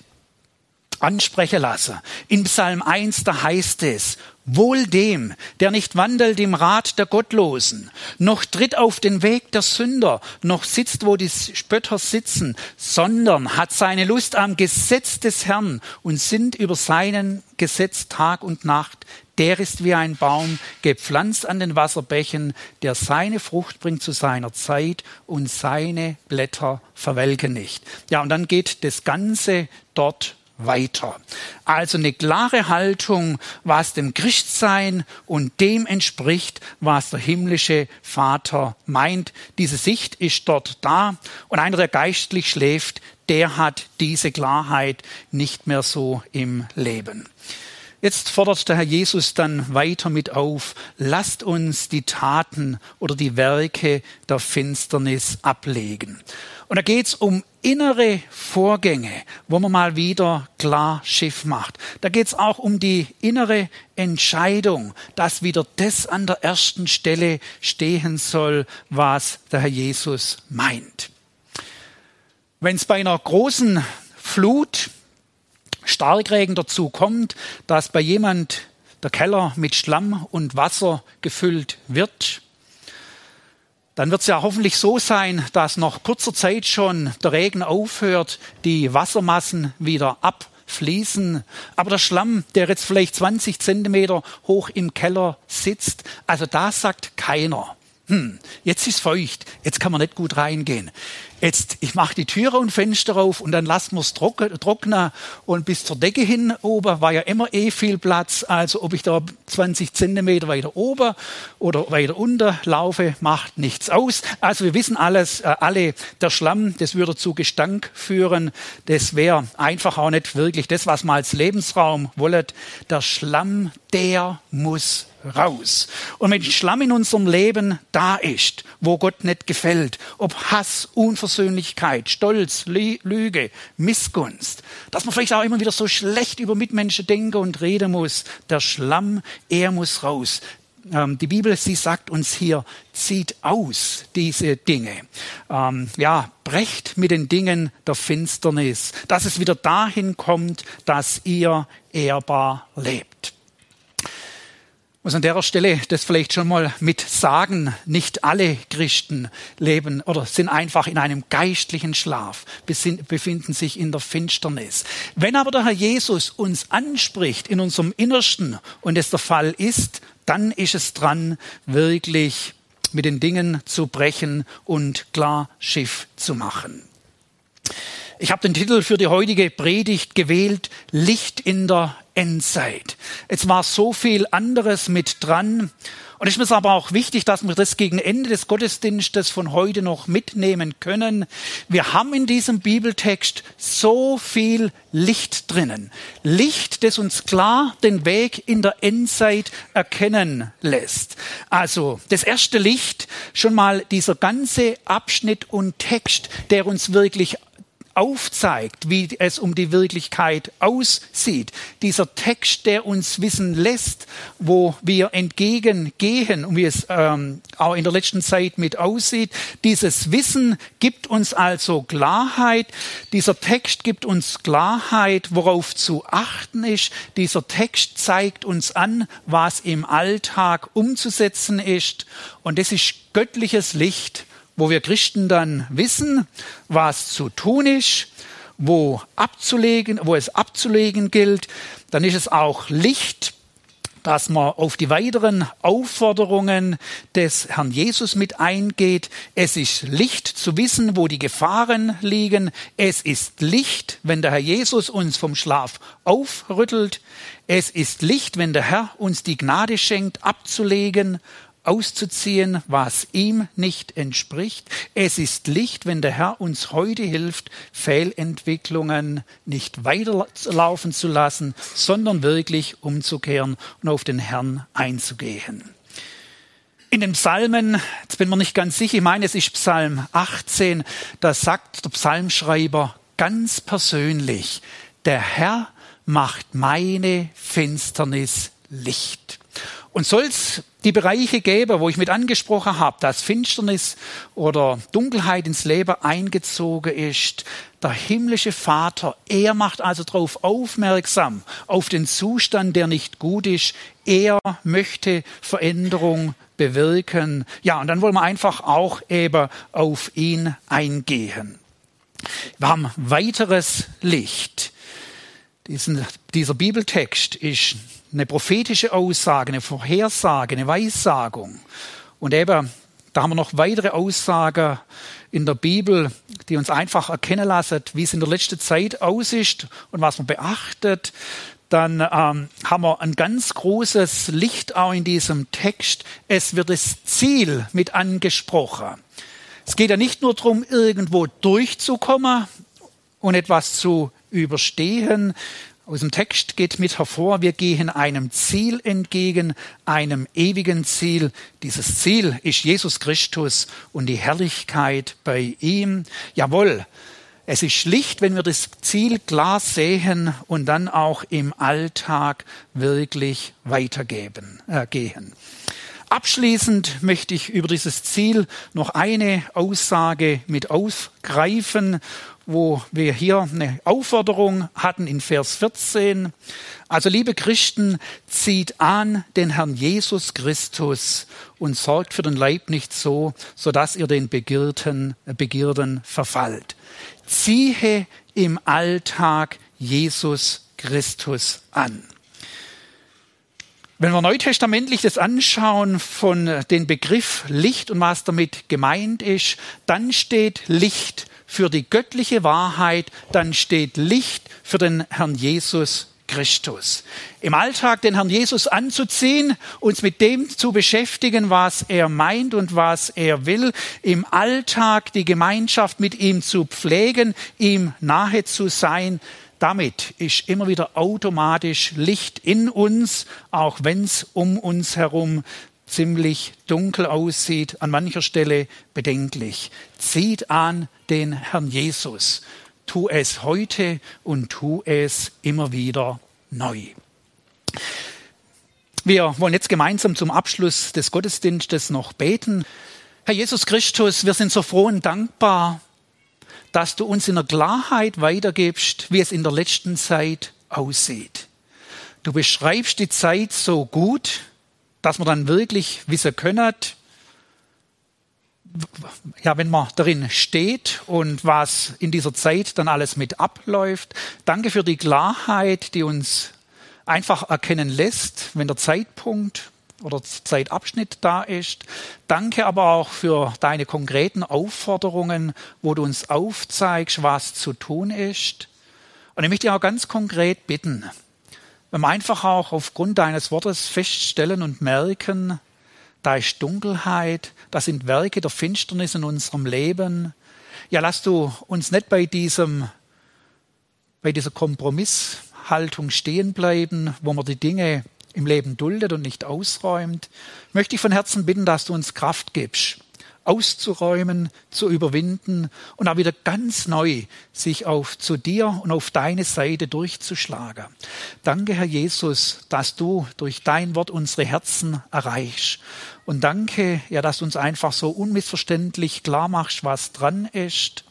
ansprechen lassen. In Psalm 1, da heißt es, Wohl dem, der nicht wandelt im Rat der Gottlosen, noch tritt auf den Weg der Sünder, noch sitzt, wo die Spötter sitzen, sondern hat seine Lust am Gesetz des Herrn und sinnt über seinen Gesetz Tag und Nacht. Der ist wie ein Baum, gepflanzt an den Wasserbächen, der seine Frucht bringt zu seiner Zeit und seine Blätter verwelken nicht. Ja, und dann geht das Ganze dort weiter. Also eine klare Haltung, was dem Christsein und dem entspricht, was der himmlische Vater meint. Diese Sicht ist dort da und einer, der geistlich schläft, der hat diese Klarheit nicht mehr so im Leben. Jetzt fordert der Herr Jesus dann weiter mit auf, lasst uns die Taten oder die Werke der Finsternis ablegen. Und da geht es um innere Vorgänge, wo man mal wieder klar Schiff macht. Da geht es auch um die innere Entscheidung, dass wieder das an der ersten Stelle stehen soll, was der Herr Jesus meint. Wenn es bei einer großen Flut Starkregen dazu kommt, dass bei jemand der Keller mit Schlamm und Wasser gefüllt wird, dann wird es ja hoffentlich so sein, dass nach kurzer Zeit schon der Regen aufhört, die Wassermassen wieder abfließen. Aber der Schlamm, der jetzt vielleicht 20 Zentimeter hoch im Keller sitzt, also da sagt keiner, hm, jetzt ist feucht, jetzt kann man nicht gut reingehen. Jetzt, ich mache die Türe und Fenster auf und dann lassen wir es trocknen und bis zur Decke hin oben war ja immer eh viel Platz. Also ob ich da 20 Zentimeter weiter oben oder weiter unter laufe, macht nichts aus. Also wir wissen alles, äh, alle, der Schlamm, das würde zu Gestank führen. Das wäre einfach auch nicht wirklich das, was man als Lebensraum wollet. Der Schlamm, der muss raus. Und wenn Schlamm in unserem Leben da ist, wo Gott nicht gefällt, ob Hass, Unversöhnlichkeit, Stolz, Lüge, Missgunst, dass man vielleicht auch immer wieder so schlecht über Mitmenschen denken und reden muss, der Schlamm, er muss raus. Ähm, die Bibel, sie sagt uns hier, zieht aus diese Dinge. Ähm, ja, brecht mit den Dingen der Finsternis, dass es wieder dahin kommt, dass ihr ehrbar lebt muss an der Stelle das vielleicht schon mal mit sagen. Nicht alle Christen leben oder sind einfach in einem geistlichen Schlaf, befinden sich in der Finsternis. Wenn aber der Herr Jesus uns anspricht in unserem Innersten und es der Fall ist, dann ist es dran, wirklich mit den Dingen zu brechen und klar Schiff zu machen. Ich habe den Titel für die heutige Predigt gewählt, Licht in der Endzeit. Es war so viel anderes mit dran. Und es ist mir aber auch wichtig, dass wir das gegen Ende des Gottesdienstes von heute noch mitnehmen können. Wir haben in diesem Bibeltext so viel Licht drinnen. Licht, das uns klar den Weg in der Endzeit erkennen lässt. Also das erste Licht, schon mal dieser ganze Abschnitt und Text, der uns wirklich aufzeigt, wie es um die Wirklichkeit aussieht. Dieser Text, der uns wissen lässt, wo wir entgegengehen und wie es ähm, auch in der letzten Zeit mit aussieht. Dieses Wissen gibt uns also Klarheit. Dieser Text gibt uns Klarheit, worauf zu achten ist. Dieser Text zeigt uns an, was im Alltag umzusetzen ist. Und das ist göttliches Licht wo wir Christen dann wissen, was zu tun ist, wo abzulegen, wo es abzulegen gilt, dann ist es auch Licht, dass man auf die weiteren Aufforderungen des Herrn Jesus mit eingeht. Es ist Licht zu wissen, wo die Gefahren liegen. Es ist Licht, wenn der Herr Jesus uns vom Schlaf aufrüttelt. Es ist Licht, wenn der Herr uns die Gnade schenkt, abzulegen auszuziehen, was ihm nicht entspricht. Es ist Licht, wenn der Herr uns heute hilft, Fehlentwicklungen nicht weiterlaufen zu lassen, sondern wirklich umzukehren und auf den Herrn einzugehen. In den Psalmen, jetzt bin mir nicht ganz sicher, ich meine, es ist Psalm 18, da sagt der Psalmschreiber ganz persönlich, der Herr macht meine Finsternis Licht. Und soll es die Bereiche gäbe, wo ich mit angesprochen habe, dass Finsternis oder Dunkelheit ins Leben eingezogen ist, der himmlische Vater, er macht also darauf aufmerksam, auf den Zustand, der nicht gut ist. Er möchte Veränderung bewirken. Ja, und dann wollen wir einfach auch eben auf ihn eingehen. Wir haben weiteres Licht. Diesen, dieser Bibeltext ist eine prophetische Aussage, eine Vorhersage, eine Weissagung. Und eben, da haben wir noch weitere Aussagen in der Bibel, die uns einfach erkennen lassen, wie es in der letzten Zeit aus ist und was man beachtet. Dann ähm, haben wir ein ganz großes Licht auch in diesem Text. Es wird das Ziel mit angesprochen. Es geht ja nicht nur darum, irgendwo durchzukommen und etwas zu überstehen, aus dem Text geht mit hervor, wir gehen einem Ziel entgegen, einem ewigen Ziel. Dieses Ziel ist Jesus Christus und die Herrlichkeit bei ihm. Jawohl, es ist schlicht, wenn wir das Ziel klar sehen und dann auch im Alltag wirklich weitergeben, äh, gehen. Abschließend möchte ich über dieses Ziel noch eine Aussage mit aufgreifen wo wir hier eine Aufforderung hatten in Vers 14. Also liebe Christen, zieht an den Herrn Jesus Christus und sorgt für den Leib nicht so, so dass ihr den Begierden, Begierden verfallt. Ziehe im Alltag Jesus Christus an. Wenn wir neutestamentlich das anschauen von den Begriff Licht und was damit gemeint ist, dann steht Licht für die göttliche Wahrheit, dann steht Licht für den Herrn Jesus Christus. Im Alltag den Herrn Jesus anzuziehen, uns mit dem zu beschäftigen, was er meint und was er will, im Alltag die Gemeinschaft mit ihm zu pflegen, ihm nahe zu sein, damit ist immer wieder automatisch Licht in uns, auch wenn es um uns herum ziemlich dunkel aussieht, an mancher Stelle bedenklich. Zieht an den Herrn Jesus. Tu es heute und tu es immer wieder neu. Wir wollen jetzt gemeinsam zum Abschluss des Gottesdienstes noch beten. Herr Jesus Christus, wir sind so froh und dankbar, dass du uns in der Klarheit weitergibst, wie es in der letzten Zeit aussieht. Du beschreibst die Zeit so gut, dass man dann wirklich wissen können, ja, wenn man darin steht und was in dieser Zeit dann alles mit abläuft. Danke für die Klarheit, die uns einfach erkennen lässt, wenn der Zeitpunkt oder Zeitabschnitt da ist. Danke aber auch für deine konkreten Aufforderungen, wo du uns aufzeigst, was zu tun ist. Und ich möchte dich auch ganz konkret bitten, wenn wir einfach auch aufgrund deines Wortes feststellen und merken, da ist Dunkelheit, da sind Werke der Finsternis in unserem Leben. Ja, lass du uns nicht bei diesem, bei dieser Kompromisshaltung stehen bleiben, wo man die Dinge im Leben duldet und nicht ausräumt. Möchte ich von Herzen bitten, dass du uns Kraft gibst, auszuräumen, zu überwinden und auch wieder ganz neu sich auf zu dir und auf deine Seite durchzuschlagen. Danke, Herr Jesus, dass du durch dein Wort unsere Herzen erreichst. Und danke, ja, dass du uns einfach so unmissverständlich klar machst, was dran ist.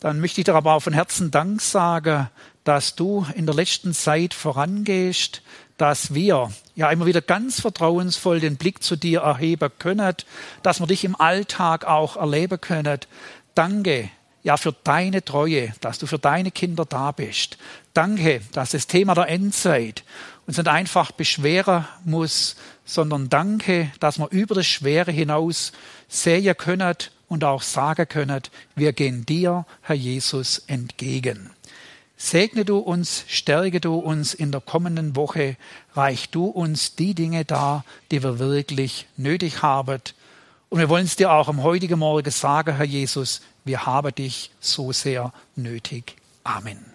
Dann möchte ich dir aber auch von Herzen Dank sagen, dass du in der letzten Zeit vorangehst, dass wir ja immer wieder ganz vertrauensvoll den Blick zu dir erheben können, dass wir dich im Alltag auch erleben können. Danke, ja, für deine Treue, dass du für deine Kinder da bist. Danke, dass das Thema der Endzeit uns nicht einfach beschweren muss, sondern danke, dass wir über das Schwere hinaus sehen können und auch sagen können, wir gehen dir, Herr Jesus, entgegen. Segne du uns, stärke du uns in der kommenden Woche, reich du uns die Dinge dar, die wir wirklich nötig haben. Und wir wollen es dir auch am heutigen Morgen sagen, Herr Jesus, wir haben dich so sehr nötig. Amen.